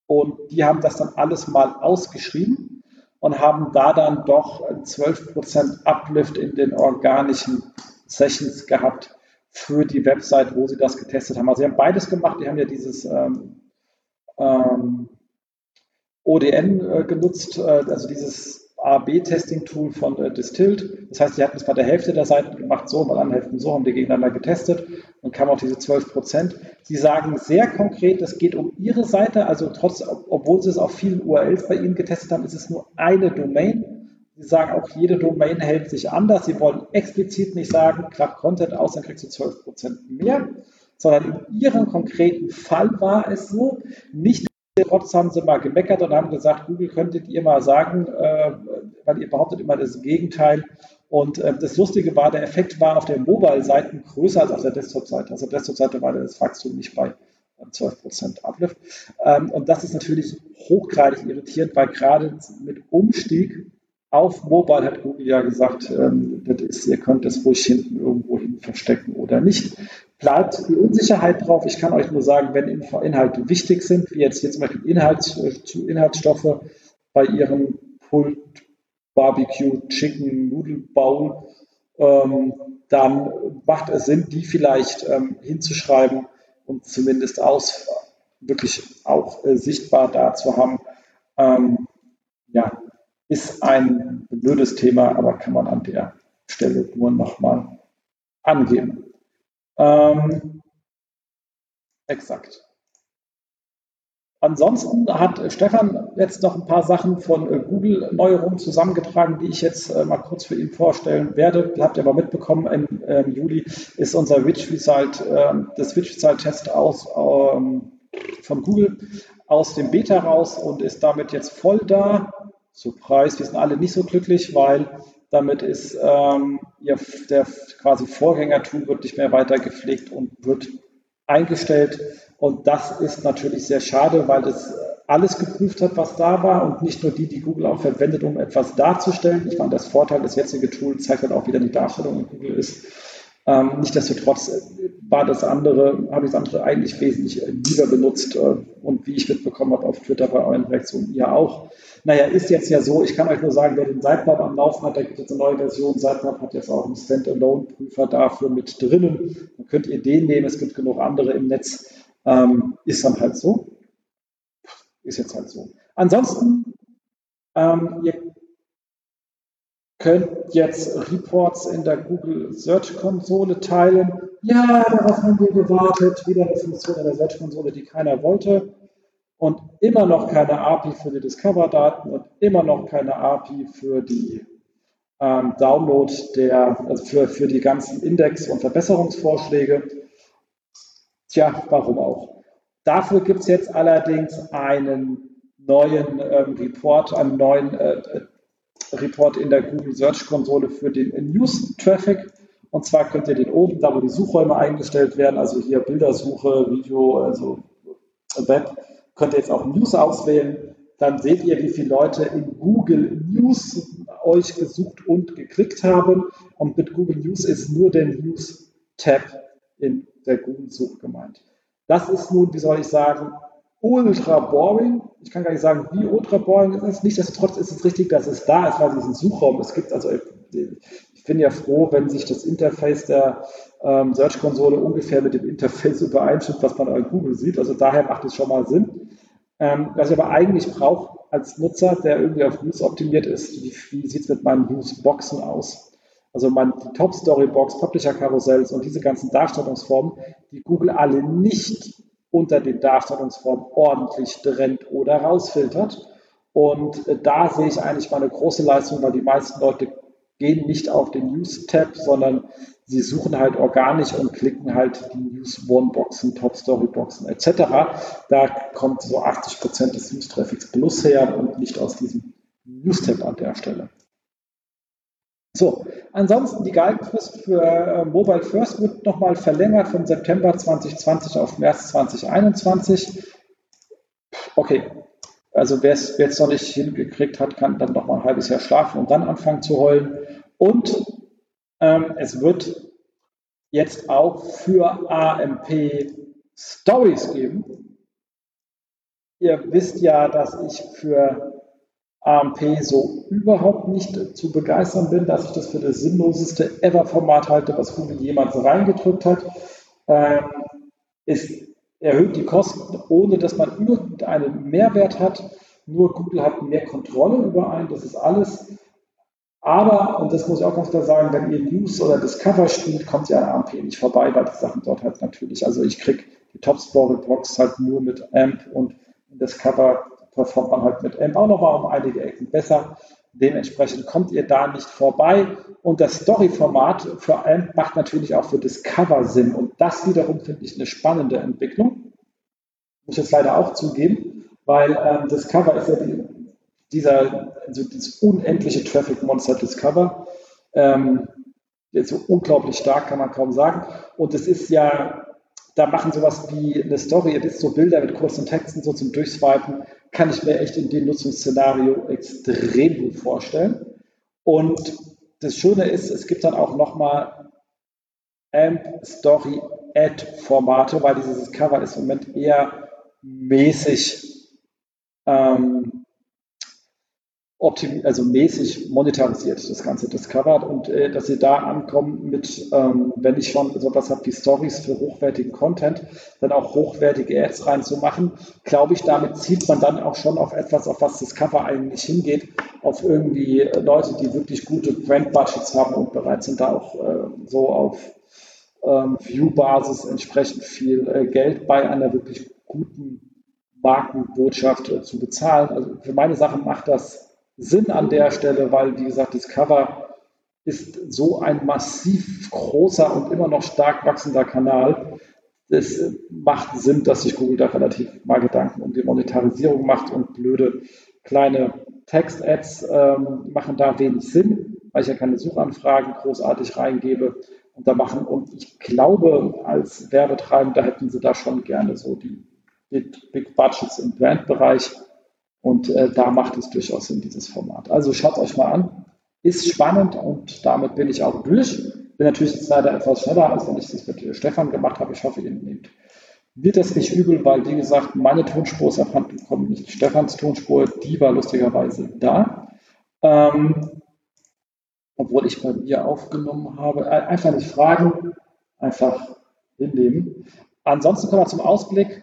und die haben das dann alles mal ausgeschrieben und haben da dann doch 12% Uplift in den organischen Sessions gehabt für die Website, wo sie das getestet haben. Also sie haben beides gemacht. Die haben ja dieses ähm, ähm, ODN äh, genutzt, äh, also dieses A-B-Testing-Tool von äh, Distilled. Das heißt, die hatten es bei der Hälfte der Seiten gemacht, so, bei anderen Hälften so, haben die gegeneinander getestet und kamen auf diese 12 Prozent. Sie sagen sehr konkret, es geht um ihre Seite, also trotz, obwohl sie es auf vielen URLs bei ihnen getestet haben, ist es nur eine Domain. Sie sagen auch, jede Domain hält sich anders. Sie wollen explizit nicht sagen, klapp Content aus, dann kriegst du 12 Prozent mehr, sondern in ihrem konkreten Fall war es so, nicht Trotz haben sie mal gemeckert und haben gesagt, Google könntet ihr mal sagen, äh, weil ihr behauptet immer das Gegenteil. Und äh, das Lustige war, der Effekt war auf der Mobile-Seite größer als auf der Desktop-Seite. Also der Desktop-Seite war das Wachstum nicht bei 12% Uplift. Ähm, und das ist natürlich hochgradig irritierend, weil gerade mit Umstieg auf Mobile hat Google ja gesagt, ähm, das ist, ihr könnt das ruhig hinten irgendwo hin verstecken oder nicht. Bleibt die Unsicherheit drauf. Ich kann euch nur sagen, wenn Inhalte wichtig sind, wie jetzt hier zum Beispiel Inhalts, äh, Inhaltsstoffe bei ihrem Pult Barbecue Chicken Noodle Bowl, ähm, dann macht es Sinn, die vielleicht ähm, hinzuschreiben und zumindest aus wirklich auch äh, sichtbar da zu haben. Ähm, ja, ist ein blödes Thema, aber kann man an der Stelle nur nochmal angeben. Ähm, exakt. Ansonsten hat Stefan jetzt noch ein paar Sachen von äh, Google-Neuerungen zusammengetragen, die ich jetzt äh, mal kurz für ihn vorstellen werde. Habt ihr aber mitbekommen, im äh, Juli ist unser Witch Result, äh, das Witch Result Test aus, ähm, von Google aus dem Beta raus und ist damit jetzt voll da. Surprise, wir sind alle nicht so glücklich, weil damit ist ähm, ja, der quasi Vorgänger-Tool wird nicht mehr weiter gepflegt und wird eingestellt. Und das ist natürlich sehr schade, weil es alles geprüft hat, was da war und nicht nur die, die Google auch verwendet, um etwas darzustellen. Ich meine, das Vorteil des jetzigen Tool zeigt halt auch wieder die Darstellung in Google ist. Ähm, Nichtsdestotrotz war das andere, habe ich das andere eigentlich wesentlich lieber benutzt äh, und wie ich mitbekommen habe auf Twitter bei euren Reaktionen, ihr auch. Naja, ist jetzt ja so, ich kann euch nur sagen, wer den Sitemap am Laufen hat, da gibt es eine neue Version. Sitemap hat jetzt auch einen Standalone-Prüfer dafür mit drinnen. Dann könnt ihr den nehmen, es gibt genug andere im Netz. Ähm, ist dann halt so. Ist jetzt halt so. Ansonsten, ähm, ihr könnt jetzt Reports in der Google Search Konsole teilen. Ja, darauf haben wir gewartet. Wieder eine Funktion in der Search Konsole, die keiner wollte und immer noch keine API für die Discover-Daten und immer noch keine API für die ähm, Download der, also für, für die ganzen Index- und Verbesserungsvorschläge. Tja, warum auch? Dafür gibt es jetzt allerdings einen neuen ähm, Report, einen neuen äh, äh, Report in der Google Search Konsole für den News Traffic. Und zwar könnt ihr den oben, da wo die Suchräume eingestellt werden, also hier Bildersuche, Video, also Web, könnt ihr jetzt auch News auswählen. Dann seht ihr, wie viele Leute in Google News euch gesucht und geklickt haben. Und mit Google News ist nur der News-Tab in der Google-Suche gemeint. Das ist nun, wie soll ich sagen, ultra boring. Ich kann gar nicht sagen, wie ultra boring es ist. Nichtsdestotrotz ist es richtig, dass es da ist, weil es diesen Suchraum es gibt. Also ich bin ja froh, wenn sich das Interface der ähm, Search-Konsole ungefähr mit dem Interface übereinstimmt, was man an Google sieht. Also daher macht es schon mal Sinn. Ähm, was ich aber eigentlich brauche als Nutzer, der irgendwie auf News optimiert ist, wie, wie sieht es mit meinen News-Boxen aus? Also mein, die Top-Story-Box, Publisher-Karussells und diese ganzen Darstellungsformen, die Google alle nicht unter den Darstellungsformen ordentlich trennt oder rausfiltert. Und äh, da sehe ich eigentlich mal eine große Leistung, weil die meisten Leute gehen nicht auf den News-Tab, sondern sie suchen halt organisch und klicken halt die News One-Boxen, Top-Story-Boxen etc. Da kommt so 80 Prozent des News-Traffics plus her und nicht aus diesem News-Tab an der Stelle. So, ansonsten die Galgenfrist für äh, Mobile First wird nochmal verlängert von September 2020 auf März 2021. Okay, also wer es jetzt noch nicht hingekriegt hat, kann dann noch mal ein halbes Jahr schlafen und dann anfangen zu heulen. Und ähm, es wird jetzt auch für AMP Stories geben. Ihr wisst ja, dass ich für AMP so überhaupt nicht zu begeistern bin, dass ich das für das sinnloseste Ever-Format halte, was Google jemals reingedrückt hat. Ähm, es erhöht die Kosten, ohne dass man irgendeinen Mehrwert hat. Nur Google hat mehr Kontrolle über einen, das ist alles. Aber, und das muss ich auch ganz klar sagen, wenn ihr News oder Discover spielt, kommt ihr an AMP nicht vorbei, weil die Sachen dort halt natürlich, also ich kriege die Top-Score-Reports halt nur mit AMP und Discover performt man halt mit AMP auch nochmal um einige Ecken besser. Dementsprechend kommt ihr da nicht vorbei. Und das Story-Format für AMP macht natürlich auch für Discover Sinn. Und das wiederum finde ich eine spannende Entwicklung. Muss ich jetzt leider auch zugeben, weil ähm, Discover ist ja die, dieser, also dieses unendliche Traffic-Monster Discover. Ähm, so unglaublich stark, kann man kaum sagen. Und es ist ja da machen sowas wie eine Story, ihr wisst, so Bilder mit kurzen Texten so zum Durchswipen, kann ich mir echt in dem Nutzungsszenario extrem gut vorstellen. Und das Schöne ist, es gibt dann auch nochmal AMP Story Ad Formate, weil dieses Cover ist im Moment eher mäßig ähm, optim also mäßig monetarisiert, das Ganze discovered und äh, dass sie da ankommen mit, ähm, wenn ich schon so was habe wie Stories für hochwertigen Content, dann auch hochwertige Ads reinzumachen, glaube ich, damit zielt man dann auch schon auf etwas, auf was Discover eigentlich hingeht, auf irgendwie Leute, die wirklich gute Brand-Budgets haben und bereit sind, da auch äh, so auf ähm, View-Basis entsprechend viel äh, Geld bei einer wirklich guten Markenbotschaft äh, zu bezahlen. Also für meine Sachen macht das Sinn an der Stelle, weil, wie gesagt, Discover ist so ein massiv großer und immer noch stark wachsender Kanal. Es macht Sinn, dass sich Google da relativ mal Gedanken um die Monetarisierung macht und blöde kleine Text-Ads ähm, machen da wenig Sinn, weil ich ja keine Suchanfragen großartig reingebe und da machen. Und ich glaube, als Werbetreibender hätten sie da schon gerne so die Big, Big Budgets im Brandbereich. Und äh, da macht es durchaus Sinn, dieses Format. Also schaut euch mal an. Ist spannend und damit bin ich auch durch. Bin natürlich jetzt leider etwas schneller, als wenn ich das mit Stefan gemacht habe. Ich hoffe, ihr nehmt wird das nicht übel, weil, wie gesagt, meine Tonspur ist abhanden gekommen, nicht Stefans Tonspur. Die war lustigerweise da. Ähm, obwohl ich bei mir aufgenommen habe. Äh, einfach nicht fragen, einfach hinnehmen. Ansonsten kommen wir zum Ausblick.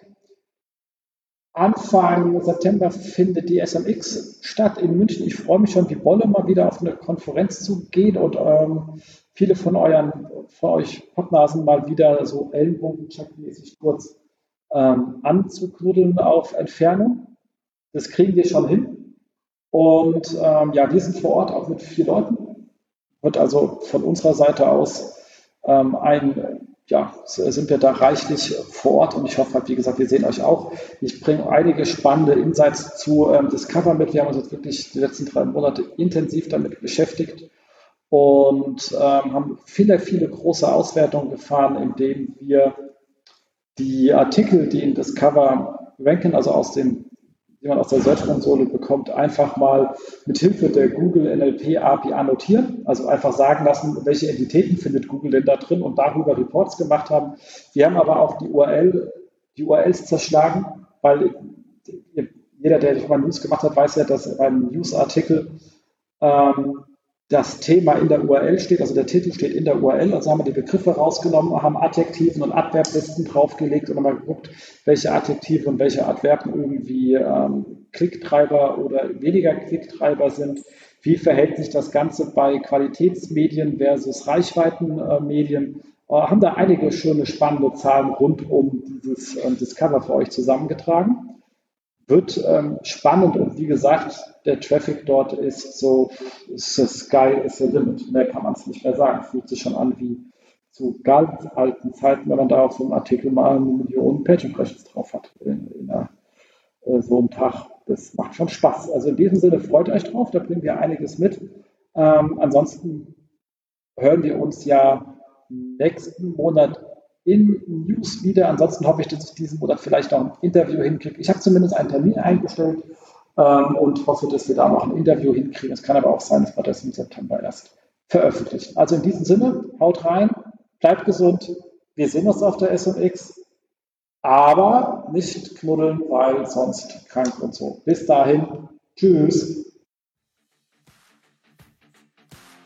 Anfang September findet die SMX statt in München. Ich freue mich schon wie Bolle mal wieder auf eine Konferenz zu gehen und ähm, viele von euren, von euch Podnasen mal wieder so Ellenbogen-Check-mäßig kurz ähm, anzuknuddeln auf Entfernung. Das kriegen wir schon hin. Und ähm, ja, wir sind vor Ort auch mit vier Leuten. Wird also von unserer Seite aus ähm, ein ja, sind wir da reichlich vor Ort und ich hoffe halt, wie gesagt, wir sehen euch auch. Ich bringe einige spannende Insights zu ähm, Discover mit. Wir haben uns jetzt wirklich die letzten drei Monate intensiv damit beschäftigt und ähm, haben viele, viele große Auswertungen gefahren, indem wir die Artikel, die in Discover ranken, also aus dem die man aus der Search-Konsole bekommt, einfach mal mit Hilfe der Google NLP API annotieren. Also einfach sagen lassen, welche Entitäten findet Google denn da drin und darüber Reports gemacht haben. Wir haben aber auch die URL, die URLs zerschlagen, weil jeder, der schon mal News gemacht hat, weiß ja, dass beim News-Artikel ähm, das Thema in der URL steht, also der Titel steht in der URL, also haben wir die Begriffe rausgenommen, haben Adjektiven und Adverblisten draufgelegt und haben mal geguckt, welche Adjektive und welche Adverben irgendwie ähm, Klicktreiber oder weniger Klicktreiber sind. Wie verhält sich das Ganze bei Qualitätsmedien versus Reichweitenmedien? Äh, haben da einige schöne, spannende Zahlen rund um dieses äh, Discover für euch zusammengetragen wird ähm, spannend und wie gesagt, der Traffic dort ist so, the sky is the limit. Mehr kann man es nicht mehr sagen. Fühlt sich schon an wie zu ganz alten Zeiten, wenn man da auf so einem Artikel mal eine Million Page Impressions drauf hat in, in einer, äh, so einem Tag. Das macht schon Spaß. Also in diesem Sinne freut euch drauf, da bringen wir einiges mit. Ähm, ansonsten hören wir uns ja nächsten Monat in News wieder. Ansonsten hoffe ich, dass ich diesen Monat vielleicht noch ein Interview hinkriege. Ich habe zumindest einen Termin eingestellt ähm, und hoffe, dass wir da noch ein Interview hinkriegen. Es kann aber auch sein, dass wir das im September erst veröffentlichen. Also in diesem Sinne, haut rein, bleibt gesund. Wir sehen uns auf der SMX, aber nicht knuddeln, weil sonst krank und so. Bis dahin, tschüss.